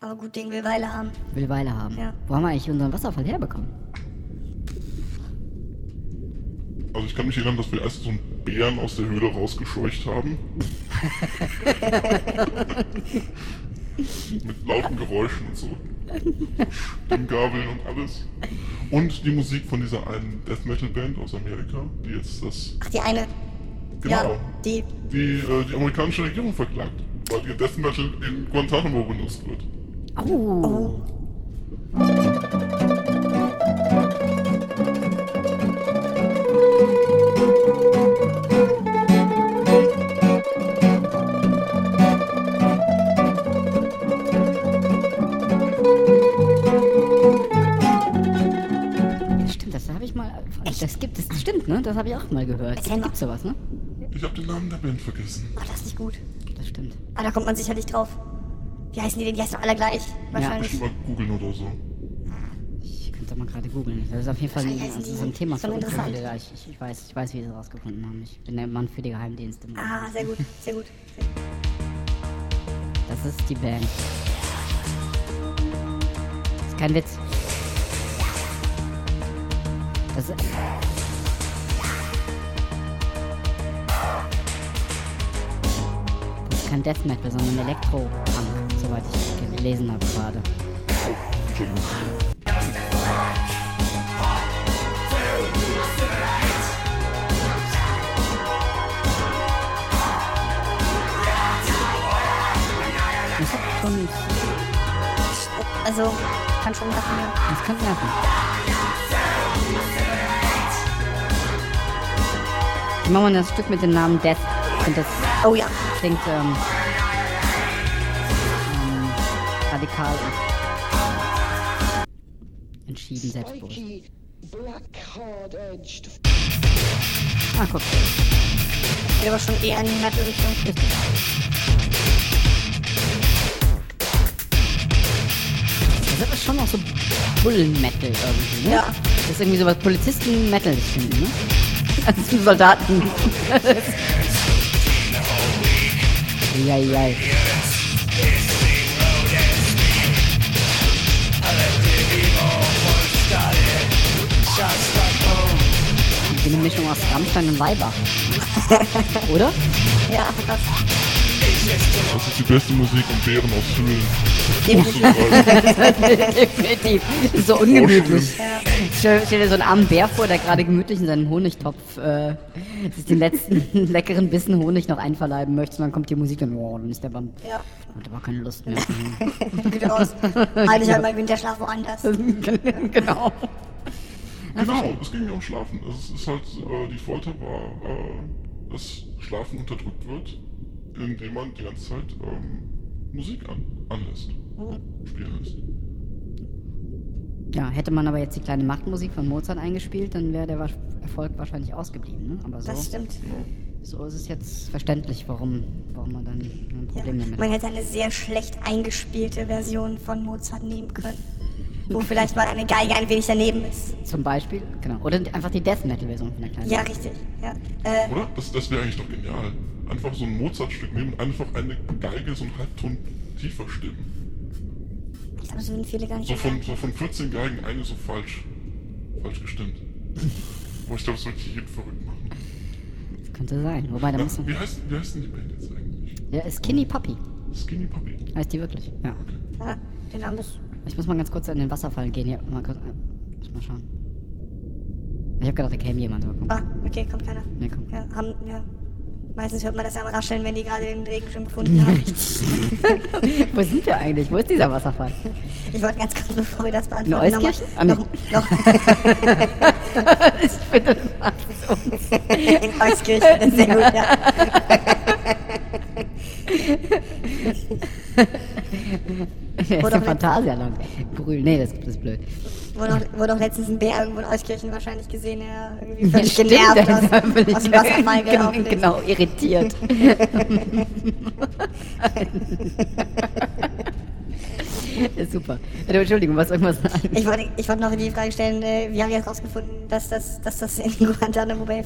Aber gut Ding will Weile haben. Will Weile haben. Ja. Wo haben wir eigentlich unseren Wasserfall herbekommen? Also ich kann mich erinnern, dass wir erst so einen Bären aus der Höhle rausgescheucht haben. Mit lauten Geräuschen und so. Stimmgabeln und alles. Und die Musik von dieser einen Death Metal Band aus Amerika, die jetzt das. Ach, die eine. Genau. Ja, die. Die äh, die amerikanische Regierung verklagt, weil ihr Death Metal in Guantanamo benutzt wird. Oh. Oh. Stimmt, das habe ich mal. Das gibt es. Stimmt, ne? Das habe ich auch mal gehört. Mal. Gibt's sowas, ne? Ich habe den Namen der Band vergessen. Oh, das ist nicht gut. Das stimmt. Aber da kommt man sicherlich drauf. Wie heißen die denn? Die heißen doch alle gleich. Wahrscheinlich. Bestimmt mal googeln oder so. Ich könnte mal gerade googeln. Das ist auf jeden Fall ein, die ist ein Thema für uns. interessant. Ja, Ich, ich, ich, weiß, ich weiß, wie sie das rausgefunden haben. Ich bin der Mann für die Geheimdienste. Ah, sehr gut, sehr gut. Das ist die Band. Das ist kein Witz. Das ist. Das ist kein Death Metal, sondern Elektro-Punk, soweit ich gelesen habe gerade. Das hat schon. Also, kann schon Sachen. ja. Das kann nerven. Ich mache mal das Stück mit dem Namen Death. Finde, das Oh ja. klingt ähm, radikal und entschieden selbstbewusst. Ah, guck. Geht aber schon eher in die Metal-Richtung. Das ist schon auch so Bullen-Metal irgendwie, ne? Ja. Das ist irgendwie so was Polizisten-Metal finden, ne? Also Soldaten. Eieiei. Mischung aus Rammstein und Weiber. Oder? Ja, krass. Das ist die beste Musik, um Bären aus Höhlen. Definitiv. Das ist so ungemütlich. Stell, stell dir so einen armen Bär vor, der gerade gemütlich in seinem Honigtopf äh, sich den letzten leckeren Bissen Honig noch einverleiben möchte. Und dann kommt die Musik und oh, dann ist der Bam. Ja. Hat aber keine Lust mehr. Geht raus. Halte ich halt mal Winterschlaf woanders. genau. Genau, es ging ja um Schlafen. Es ist halt, äh, die Folter war, äh, dass Schlafen unterdrückt wird, indem man die ganze Zeit ähm, Musik an, anlässt, spielen lässt. Ja, hätte man aber jetzt die kleine Machtmusik von Mozart eingespielt, dann wäre der Erfolg wahrscheinlich ausgeblieben. Ne? Aber so, Das stimmt. so ist es jetzt verständlich, warum, warum man dann ein Ja. Problem damit Man hätte eine sehr schlecht eingespielte Version von Mozart nehmen können. Wo vielleicht mal eine Geige ein wenig daneben ist. Zum Beispiel, genau. Oder einfach die Death Metal-Version von der kleinen. Ja, richtig. Ja. Äh, Oder? Das, das wäre eigentlich doch genial. Einfach so ein Mozart-Stück nehmen und einfach eine Geige so einen Halbton tiefer stimmen. ich glaube, so würden viele gar nicht So von, so von 14 Geigen eine so falsch, falsch gestimmt. Boah, ich glaube, das sollte jeden verrückt machen. Das könnte sein. Wobei, da muss man. wie, heißt, wie heißt denn die Band jetzt eigentlich? Ja, Skinny Puppy Skinny Puppy. heißt die wirklich. Ja. Ja, den Namen ist. Ich muss mal ganz kurz in den Wasserfall gehen. Hier, mal kurz. Muss mal schauen. Ich hab gedacht, da käme jemand. Ah, okay, kommt keiner. Nee, komm. Ja, haben, ja. Meistens hört man das ja am Rascheln, wenn die gerade den Regenschirm gefunden haben. Wo sind wir eigentlich? Wo ist dieser Wasserfall? Ich wollte ganz kurz, bevor wir das beantworten, nochmal-? Ah, noch, noch ich finde, das macht uns. in Euskirchen. Sehr gut, ja. Das ist Oder Phantasialand. Brühl. Nee, das, das ist blöd. Wurde auch, wurde auch letztens ein Bär irgendwo in Euskirchen wahrscheinlich gesehen, der irgendwie völlig Stimmt, genervt aus, völlig- aus dem Wasserfall ist. Genau, irritiert. Super. Ja, Entschuldigung, was irgendwas sagen? Ich wollte, ich wollte noch die Frage stellen, äh, wie haben wir jetzt rausgefunden, dass das, dass das in Guantanamo Bay äh,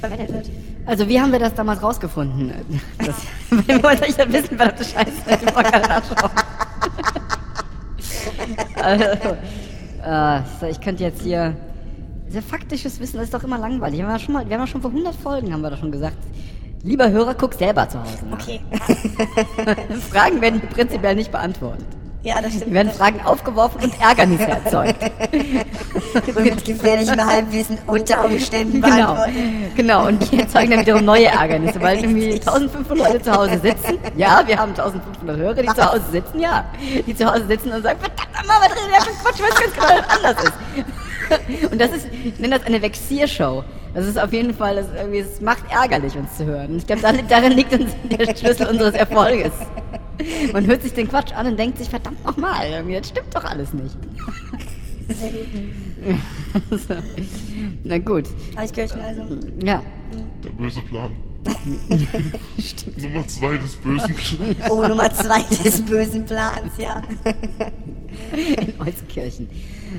verwendet wird? Also, wie haben wir das damals rausgefunden? Das, wenn wollt ihr ja wissen, verdammte Scheiße, ich wollte gerade nachschauen. Also, äh, ich könnte jetzt hier. Sehr faktisches Wissen das ist doch immer langweilig. Wir haben ja schon mal, wir haben ja schon vor 100 Folgen haben wir doch schon gesagt. Lieber Hörer, guck selber zu Hause nach. Okay. Fragen werden prinzipiell nicht beantwortet. Ja, das stimmt. Hier werden Fragen aufgeworfen und Ärgernisse erzeugt. Und mit gefährlichem Halbwissen unter Umständen Genau, genau. Und die erzeugen dann wiederum neue Ärgernisse, weil irgendwie 1500 Leute zu Hause sitzen. Ja, wir haben 1500 Hörer, die zu Hause sitzen, ja. Die zu Hause sitzen und sagen, verdammt was redet der für Quatsch, was ganz genau anders ist. Und das ist, ich nenne das eine Vexiershow. Das ist auf jeden Fall, das, irgendwie, es macht ärgerlich, uns zu hören. Ich glaube, darin, liegt uns der Schlüssel unseres Erfolges. Man hört sich den Quatsch an und denkt sich, verdammt nochmal, irgendwie, das stimmt doch alles nicht. Sehr gut. So. Na gut, Eichkirchen also. ja. Der böse Plan. Nummer zwei des bösen Plans. Oh, Nummer zwei des bösen Plans, ja. in Euskirchen.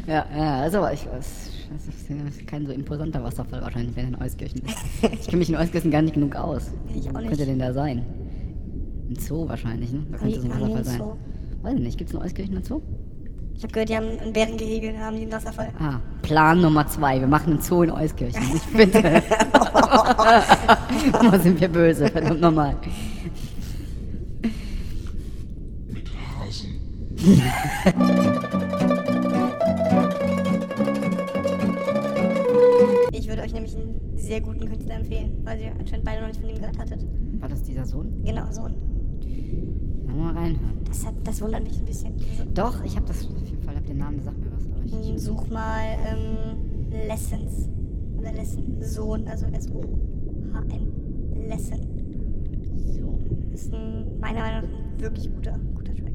Ja, ja, also ich weiß. Das ist kein so imposanter Wasserfall wahrscheinlich, wenn er in Euskirchen ist. Ich kenne mich in Euskirchen gar nicht genug aus. Ich auch nicht. könnte denn da sein? Ein Zoo wahrscheinlich, ne? Da könnte so ein Wasserfall sein. Weiß ich nicht, gibt es in Euskirchen einen Zoo? Ich habe gehört, die haben ein Bärengehege, da haben die einen Wasserfall. Ah, Plan Nummer zwei. Wir machen einen Zoo in Euskirchen. Ich bitte. Immer sind wir böse, verdammt nochmal. Mit Hasen. Ich würde euch nämlich einen sehr guten Künstler empfehlen, weil ihr anscheinend beide noch nicht von ihm gehört hattet. War das dieser Sohn? Genau, so. ein- Wollen wir mal reinhören? Das, hat, das wundert mich ein bisschen. Also, Doch, ich habe das auf jeden Fall, hab den Namen, der sagt mir was. Aber ich, ich, such mal ähm, Lessons. Oder Lesson. Sohn, also S-O-H-N. Lesson. so. Ist ein, meiner Meinung nach ein wirklich guter, guter Track.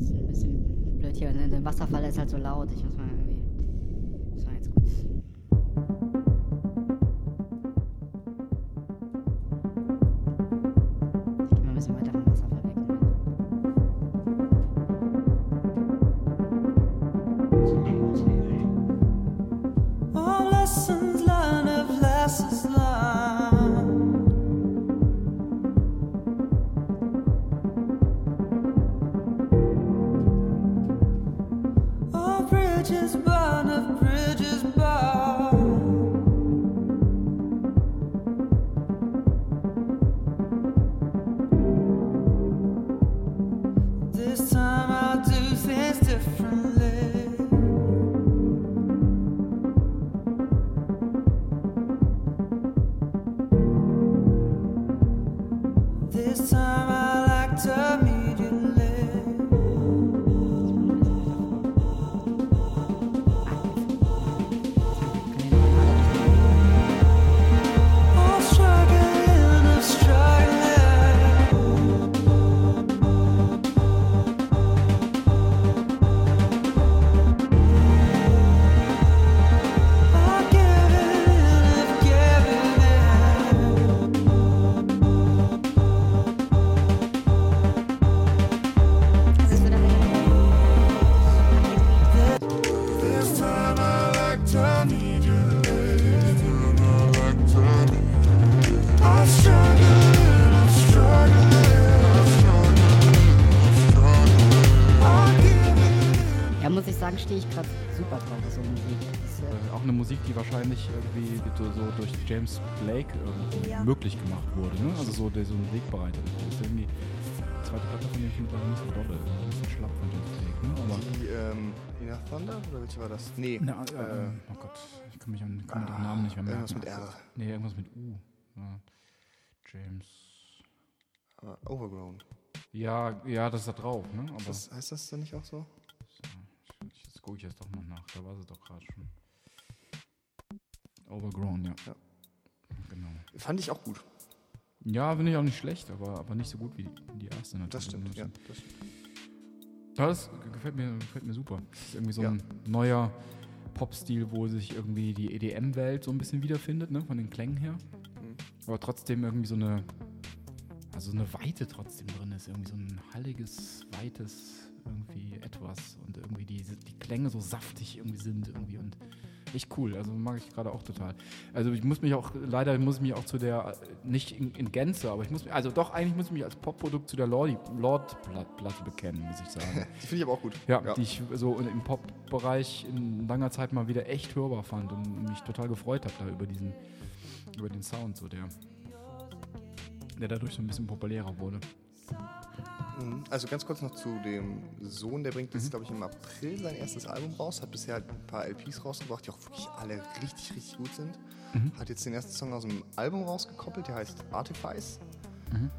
Ist ein bisschen blöd hier. Der Wasserfall ist halt so laut. Ich muss mal irgendwie. Das war jetzt gut. All lessons learned of lessons learned. Muss sagen, stehe ich gerade super drauf, so Musik. Das ist, äh, Äh, auch eine Musik, die wahrscheinlich irgendwie so durch James Blake irgendwie Ja. möglich gemacht wurde. Ne? Also so, der so einen Weg bereitet. Das ist irgendwie die zweite Platte von ihm finde ich nicht so dolle. Ein bisschen schlapp von James Blake. Ne? Aber Die, ähm, Inner Thunder? Oder welche war das? Nee. Na, äh, äh, oh Gott, ich kann mich an kann mir den Namen nicht mehr merken. irgendwas mit R. Nee, irgendwas mit U. Ja. James. aber Overgrown. Ja, ja, das ist da drauf, ne? Aber Das, heißt das dann nicht auch so? Gucke ich jetzt doch mal nach. Da war sie doch gerade schon. Overgrown, ja. Ja. Genau. Fand ich auch gut. Ja, finde ich auch nicht schlecht, aber, aber nicht so gut wie die, erste natürlich. Das stimmt, Das- ja. Das stimmt. Das gefällt mir, gefällt mir super. Das ist irgendwie so Ja. ein neuer Pop-Stil, wo sich irgendwie die EDM-Welt so ein bisschen wiederfindet, ne, von den Klängen her. Mhm. Aber trotzdem irgendwie so eine, also eine Weite trotzdem drin ist. Irgendwie so ein halliges, weites irgendwie etwas und irgendwie die, die Klänge so saftig irgendwie sind irgendwie und echt cool. Also mag ich gerade auch total. Also ich muss mich auch, leider muss ich mich auch zu der, nicht in, in Gänze, aber ich muss mich, also doch, eigentlich muss ich mich als Popprodukt zu der Lord-Platte bekennen, muss ich sagen. Die finde ich aber auch gut. Ja, die ich so im Pop-Bereich in langer Zeit mal wieder echt hörbar fand und mich total gefreut habe da über diesen, über den Sound, so der, der dadurch so ein bisschen populärer wurde. Mhm. Also ganz kurz noch zu dem Sohn, der bringt Mhm. jetzt, glaube ich, im April sein erstes Album raus, hat bisher halt ein paar LPs rausgebracht, die auch wirklich alle richtig, richtig gut sind. Mhm. Hat jetzt den ersten Song aus dem Album rausgekoppelt, der heißt Artifice. Mhm.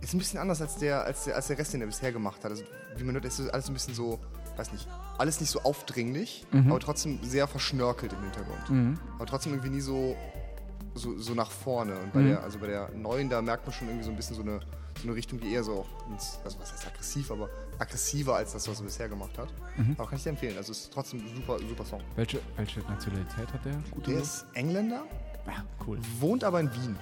Ist ein bisschen anders als der, als der, als der Rest, den er bisher gemacht hat. Also, wie man hört, ist alles ein bisschen so, weiß nicht, alles nicht so aufdringlich, Mhm. aber trotzdem sehr verschnörkelt im Hintergrund. Aber trotzdem irgendwie nie so, so, so nach vorne. Und bei Mhm. der, also bei der neuen, da merkt man schon irgendwie so ein bisschen so eine, eine Richtung, die eher so, ins, also was heißt aggressiv, aber aggressiver als das, was er bisher gemacht hat. Mhm. Aber kann ich dir empfehlen. Also es ist trotzdem ein super, super Song. Welche, welche Nationalität hat der? Gute Der ist Engländer, ja, cool. wohnt aber in Wien.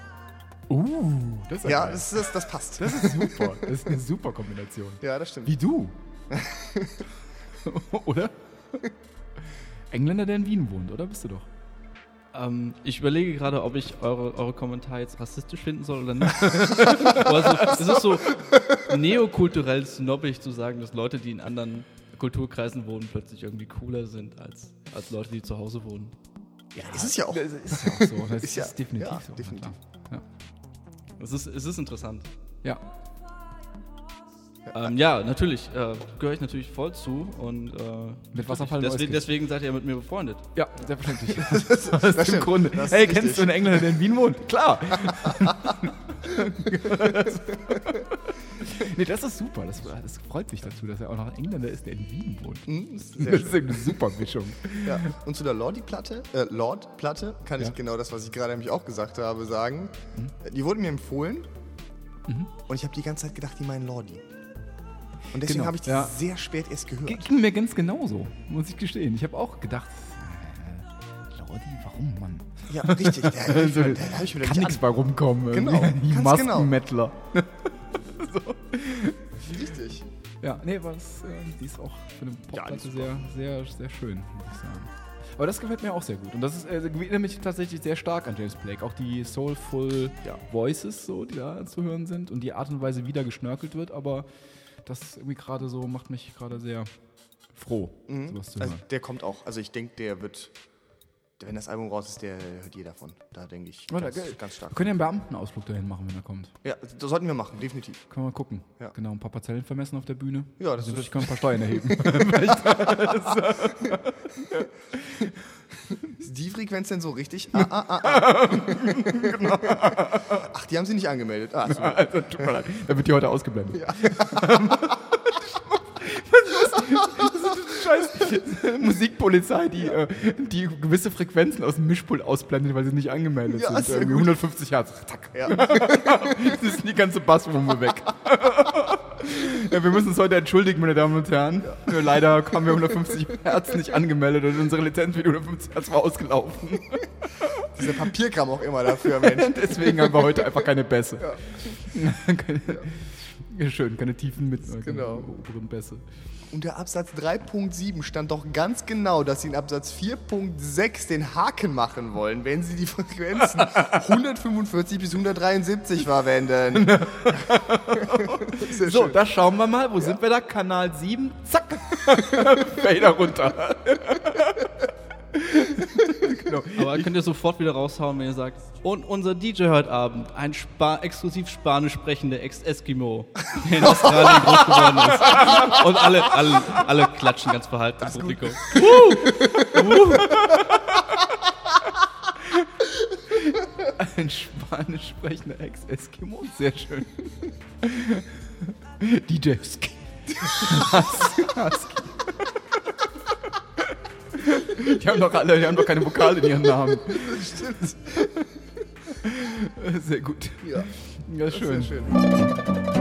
Uh, das ist Ja, das, das, das passt. das ist super. Das ist eine super Kombination. ja, das stimmt. Wie du. oder? Engländer, der in Wien wohnt, oder bist du doch? Ähm, ich überlege gerade, ob ich eure, eure Kommentare jetzt rassistisch finden soll oder nicht. also, es ist so neokulturell snobbig zu sagen, dass Leute, die in anderen Kulturkreisen wohnen, plötzlich irgendwie cooler sind als, als Leute, die zu Hause wohnen. Ja, ist es ja auch. Das ist ja auch so. Das Ist ja- ist definitiv ja, so. definitiv. klar. Es ist, es ist interessant. Ja. Ähm, ja, natürlich, äh, gehöre ich natürlich voll zu und äh, Mit Wasserfall deswegen, deswegen seid ihr mit mir befreundet. Ja, selbstverständlich. das ist im stimmt. Grunde. Das ist hey, richtig. kennst du einen Engländer, der in Wien wohnt? Klar. nee, das ist super. Das, das freut mich dazu, dass er auch noch ein Engländer ist, der in Wien wohnt. Hm, ist Das sehr ist eine super Mischung. Ja. Und zu der Lordi-Platte, äh, Lord-Platte, kann Ja. ich genau das, was ich gerade nämlich auch gesagt habe, sagen. Die wurden mir empfohlen und ich habe die ganze Zeit gedacht, die meinen Lordi. Und deswegen Genau, habe ich die ja. sehr spät erst gehört. G- Ging mir ganz genauso, muss ich gestehen. Ich habe auch gedacht, äh, Lordi, warum, Mann? Ja, richtig. Da Also, mir- da hab ich mir Kann nicht nichts bei rumkommen. Genau. Die genau. Maskenmettler. an- Richtig. Ja, nee, aber das, äh, die ist auch für eine Popplatte ist sehr, sehr, sehr schön, muss ich sagen. Aber das gefällt mir auch sehr gut. Und das ist, äh, erinnert mich tatsächlich sehr stark an James Blake. Auch die soulful Ja. Voices, so, die da zu hören sind und die Art und Weise, wie da geschnörkelt wird. Aber das irgendwie gerade so macht mich gerade sehr froh, sowas zu Also hören. der kommt auch. Also ich denke, der wird, wenn das Album raus ist, der hört jeder davon. Da denke ich Oder, ganz, ganz stark. Wir können ja einen Beamtenausflug dahin machen, wenn er kommt. Ja, das sollten wir machen, definitiv. Können wir mal gucken. Ja. Genau, ein paar Parzellen vermessen auf der Bühne. Ja, das also ist- ich kann ein paar Steuern erheben. Ist die Frequenz denn so richtig? Ah, ah, ah, ah. Genau. Ach, die haben sie nicht angemeldet. Ah, so. also, tut mir leid. Da wird die heute ausgeblendet. Scheiß Musikpolizei, die, äh, die gewisse Frequenzen aus dem Mischpult ausblendet, weil sie nicht angemeldet Ja, sind. Irgendwie gut. 150 Hertz. Zack. Ja. Das ist die ganze Basswumpe weg. ja, wir müssen uns heute entschuldigen, meine Damen und Herren. Ja, leider haben wir 150 Hertz nicht angemeldet und unsere Lizenz für die 150 Hertz war ausgelaufen. Dieser Papierkram auch immer dafür, Mensch. Deswegen haben wir heute einfach keine Bässe. keine, ja. Schön, keine tiefen mit keine Genau. oberen Bässe. Unter Absatz 3.7 stand doch ganz genau, dass sie in Absatz 4.6 den Haken machen wollen, wenn sie die Frequenzen 145 bis 173 verwenden. Sehr So, schön. da schauen wir mal. Wo sind wir da? Kanal 7. Zack. Fader runter. Aber könnt ihr sofort wieder raushauen, wenn ihr sagt, und unser DJ heute Abend, ein Spa exklusiv spanisch sprechender Ex-Eskimo, der in Australien groß geworden ist. Und alle, alle, alle klatschen ganz verhalten im Publikum. Ein spanisch sprechender Ex-Eskimo. Sehr schön. DJ Husky. Husky. Die haben doch alle, die haben doch keine Vokale in ihren Namen. Stimmt. Sehr gut. Ja, Ja, schön. sehr schön.